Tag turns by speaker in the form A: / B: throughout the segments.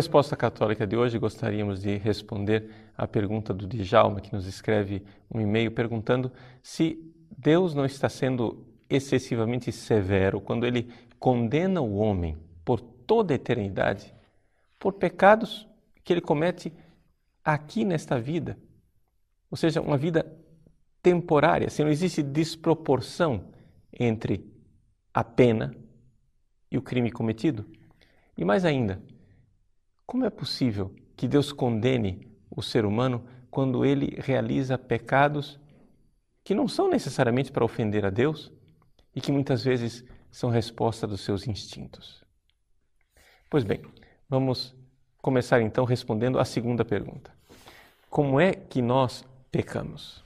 A: Resposta Católica de hoje, gostaríamos de responder à pergunta do Djalma, que nos escreve um e-mail perguntando se Deus não está sendo excessivamente severo quando ele condena o homem por toda a eternidade por pecados que ele comete aqui nesta vida. Ou seja, uma vida temporária, se não existe desproporção entre a pena e o crime cometido. E mais ainda, como é possível que Deus condene o ser humano quando ele realiza pecados que não são necessariamente para ofender a Deus e que muitas vezes são resposta dos seus instintos? Pois bem, vamos começar então respondendo a segunda pergunta. Como é que nós pecamos?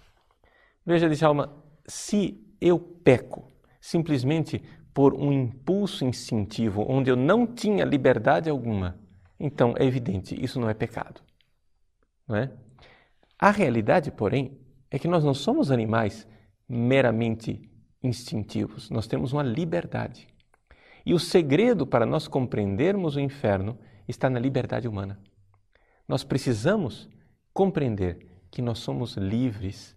A: Veja, Djalma, se eu peco simplesmente por um impulso instintivo onde eu não tinha liberdade alguma, então é evidente, isso não é pecado. Não é? A realidade, porém, é que nós não somos animais meramente instintivos, nós temos uma liberdade. E o segredo para nós compreendermos o inferno está na liberdade humana. Nós precisamos compreender que nós somos livres,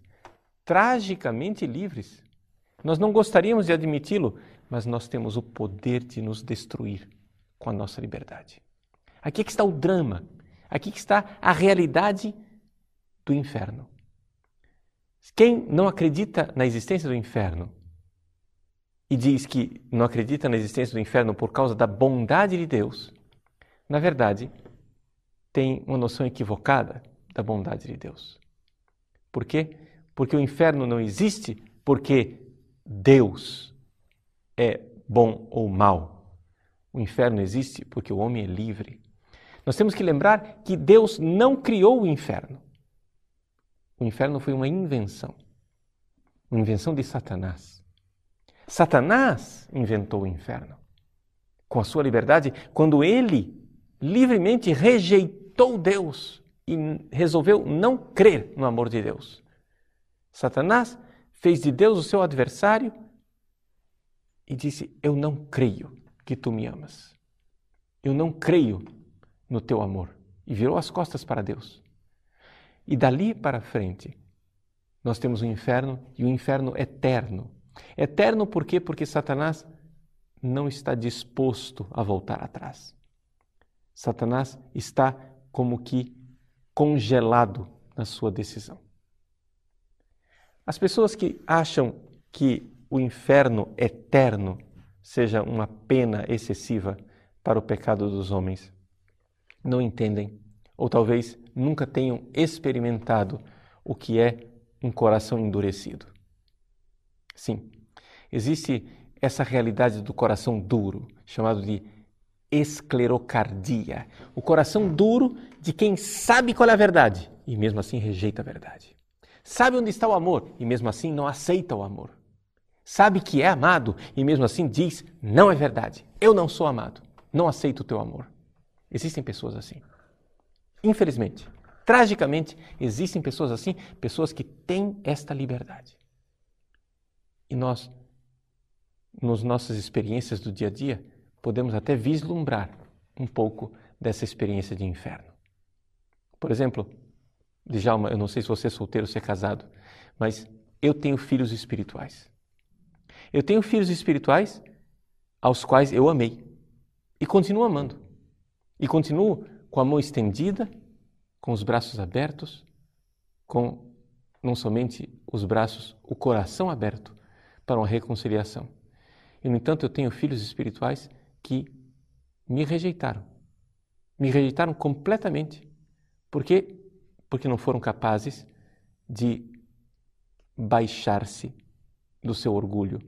A: tragicamente livres. Nós não gostaríamos de admiti-lo, mas nós temos o poder de nos destruir com a nossa liberdade. Aqui é que está o drama, aqui é que está a realidade do inferno. Quem não acredita na existência do inferno e diz que não acredita na existência do inferno por causa da bondade de Deus, na verdade, tem uma noção equivocada da bondade de Deus. Por quê? Porque o inferno não existe porque Deus é bom ou mal. O inferno existe porque o homem é livre. Nós temos que lembrar que Deus não criou o inferno. O inferno foi uma invenção uma invenção de Satanás. Satanás inventou o inferno. Com a sua liberdade, quando ele livremente rejeitou Deus e resolveu não crer no amor de Deus. Satanás fez de Deus o seu adversário e disse: Eu não creio que tu me amas. Eu não creio no teu amor. E virou as costas para Deus. E dali para frente, nós temos o inferno e o inferno eterno. Eterno por quê? Porque Satanás não está disposto a voltar atrás. Satanás está como que congelado na sua decisão. As pessoas que acham que o inferno eterno seja uma pena excessiva para o pecado dos homens não entendem, ou talvez nunca tenham experimentado o que é um coração endurecido. Sim, existe essa realidade do coração duro, chamado de esclerocardia, o coração duro de quem sabe qual é a verdade e mesmo assim rejeita a verdade. Sabe onde está o amor e mesmo assim não aceita o amor. Sabe que é amado e mesmo assim diz: não é verdade, eu não sou amado, não aceito o teu amor. Existem pessoas assim. Infelizmente, tragicamente, existem pessoas assim, pessoas que têm esta liberdade. E nós, nas nossas experiências do dia a dia, podemos até vislumbrar um pouco dessa experiência de inferno. Por exemplo, Djalma, eu não sei se você é solteiro ou se é casado, mas eu tenho filhos espirituais. Eu tenho filhos espirituais aos quais eu amei e continuo amando. E continuo com a mão estendida, com os braços abertos, com não somente os braços, o coração aberto para uma reconciliação. E, no entanto, eu tenho filhos espirituais que me rejeitaram. Me rejeitaram completamente. Por quê? Porque não foram capazes de baixar-se do seu orgulho,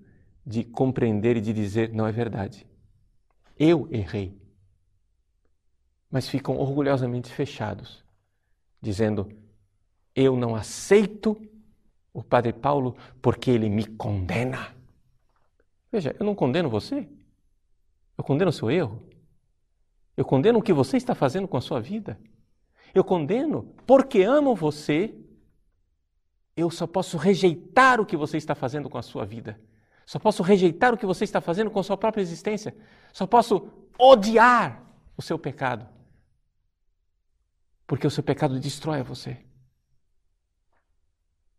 A: de compreender e de dizer: não é verdade. Eu errei. Mas ficam orgulhosamente fechados, dizendo: eu não aceito o Padre Paulo porque ele me condena. Veja, eu não condeno você. Eu condeno o seu erro. Eu condeno o que você está fazendo com a sua vida. Eu condeno porque amo você. Eu só posso rejeitar o que você está fazendo com a sua vida. Só posso rejeitar o que você está fazendo com a sua própria existência. Só posso odiar o seu pecado. Porque o seu pecado destrói você.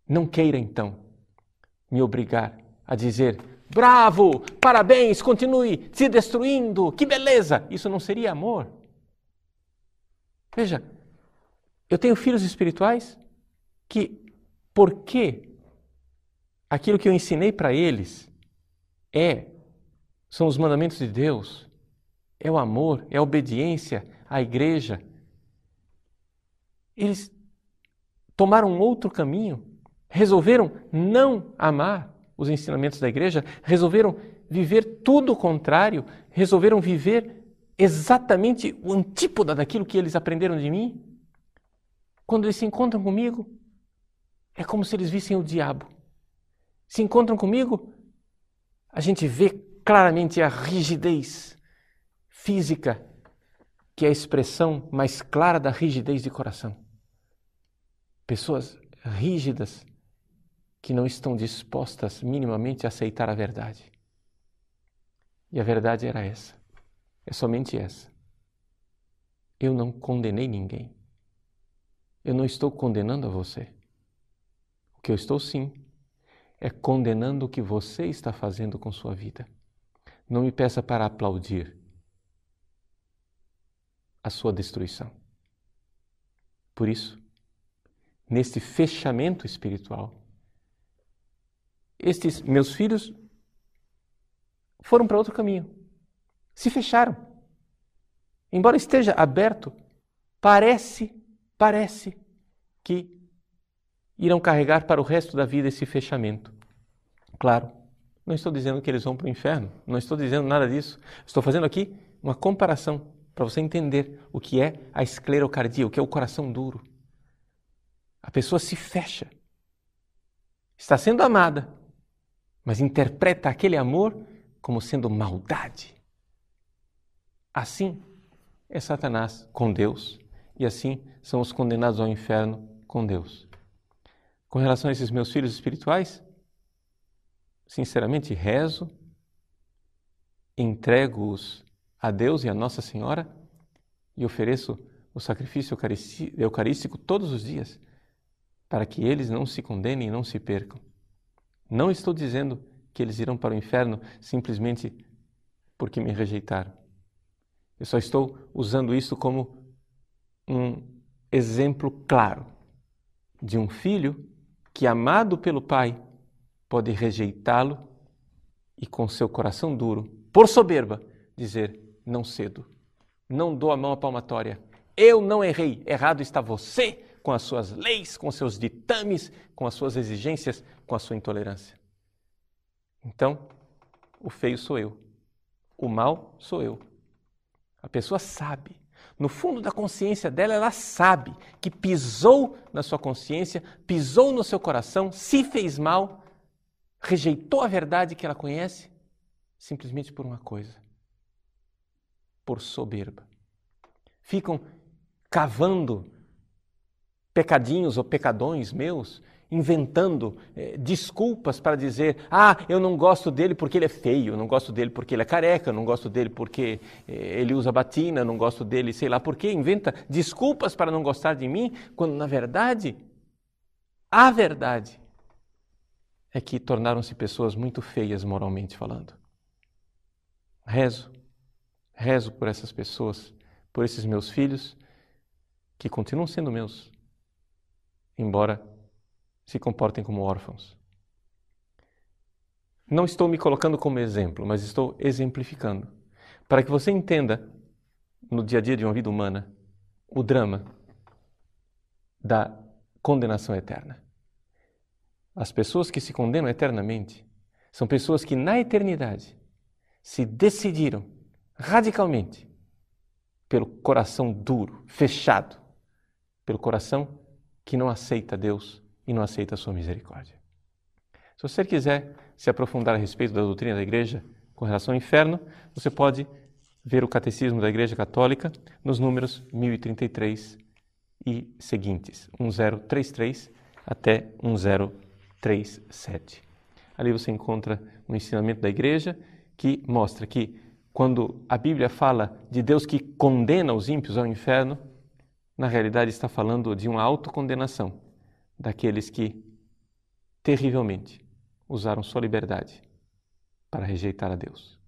A: Não queira então me obrigar a dizer: bravo, parabéns, continue se destruindo, que beleza! Isso não seria amor. Veja, eu tenho filhos espirituais que, porque aquilo que eu ensinei para eles é são os mandamentos de Deus, é o amor, é a obediência à igreja. Eles tomaram outro caminho, resolveram não amar os ensinamentos da igreja, resolveram viver tudo o contrário, resolveram viver exatamente o antípoda daquilo que eles aprenderam de mim. Quando eles se encontram comigo, é como se eles vissem o diabo. Se encontram comigo, a gente vê claramente a rigidez física, que é a expressão mais clara da rigidez de coração. Pessoas rígidas que não estão dispostas minimamente a aceitar a verdade. E a verdade era essa. É somente essa. Eu não condenei ninguém. Eu não estou condenando a você. O que eu estou sim é condenando o que você está fazendo com sua vida. Não me peça para aplaudir a sua destruição. Por isso, neste fechamento espiritual, estes meus filhos foram para outro caminho, se fecharam. Embora esteja aberto, parece, parece que irão carregar para o resto da vida esse fechamento. Claro, não estou dizendo que eles vão para o inferno, não estou dizendo nada disso. Estou fazendo aqui uma comparação para você entender o que é a esclerocardia, o que é o coração duro. A pessoa se fecha, está sendo amada, mas interpreta aquele amor como sendo maldade. Assim é Satanás com Deus e assim são os condenados ao inferno com Deus. Com relação a esses meus filhos espirituais, sinceramente rezo, entrego-os a Deus e a Nossa Senhora e ofereço o sacrifício eucarístico todos os dias para que eles não se condenem e não se percam. Não estou dizendo que eles irão para o inferno simplesmente porque me rejeitaram. Eu só estou usando isso como um exemplo claro de um filho que, amado pelo pai, pode rejeitá-lo e, com seu coração duro, por soberba, dizer: Não cedo, não dou a mão à palmatória, eu não errei, errado está você com as suas leis, com seus ditames, com as suas exigências, com a sua intolerância. Então, o feio sou eu, o mal sou eu. A pessoa sabe, no fundo da consciência dela, ela sabe que pisou na sua consciência, pisou no seu coração, se fez mal, rejeitou a verdade que ela conhece, simplesmente por uma coisa: por soberba. Ficam cavando pecadinhos ou pecadões meus, inventando eh, desculpas para dizer: ah, eu não gosto dele porque ele é feio, não gosto dele porque ele é careca, não gosto dele porque eh, ele usa batina, não gosto dele, sei lá por quê. Inventa desculpas para não gostar de mim, quando na verdade, a verdade é que tornaram-se pessoas muito feias moralmente falando. Rezo, rezo por essas pessoas, por esses meus filhos, que continuam sendo meus embora se comportem como órfãos. Não estou me colocando como exemplo, mas estou exemplificando, para que você entenda, no dia a dia de uma vida humana, o drama da condenação eterna. As pessoas que se condenam eternamente são pessoas que, na eternidade, se decidiram radicalmente pelo coração duro, fechado, pelo coração que não aceita Deus e não aceita a sua misericórdia. Se você quiser se aprofundar a respeito da doutrina da igreja com relação ao inferno, você pode ver o Catecismo da Igreja Católica nos números 1033 e seguintes, 1033 até 1037. Ali você encontra um ensinamento da igreja que mostra que quando a Bíblia fala de Deus que condena os ímpios ao inferno, na realidade está falando de uma autocondenação daqueles que terrivelmente usaram sua liberdade para rejeitar a Deus.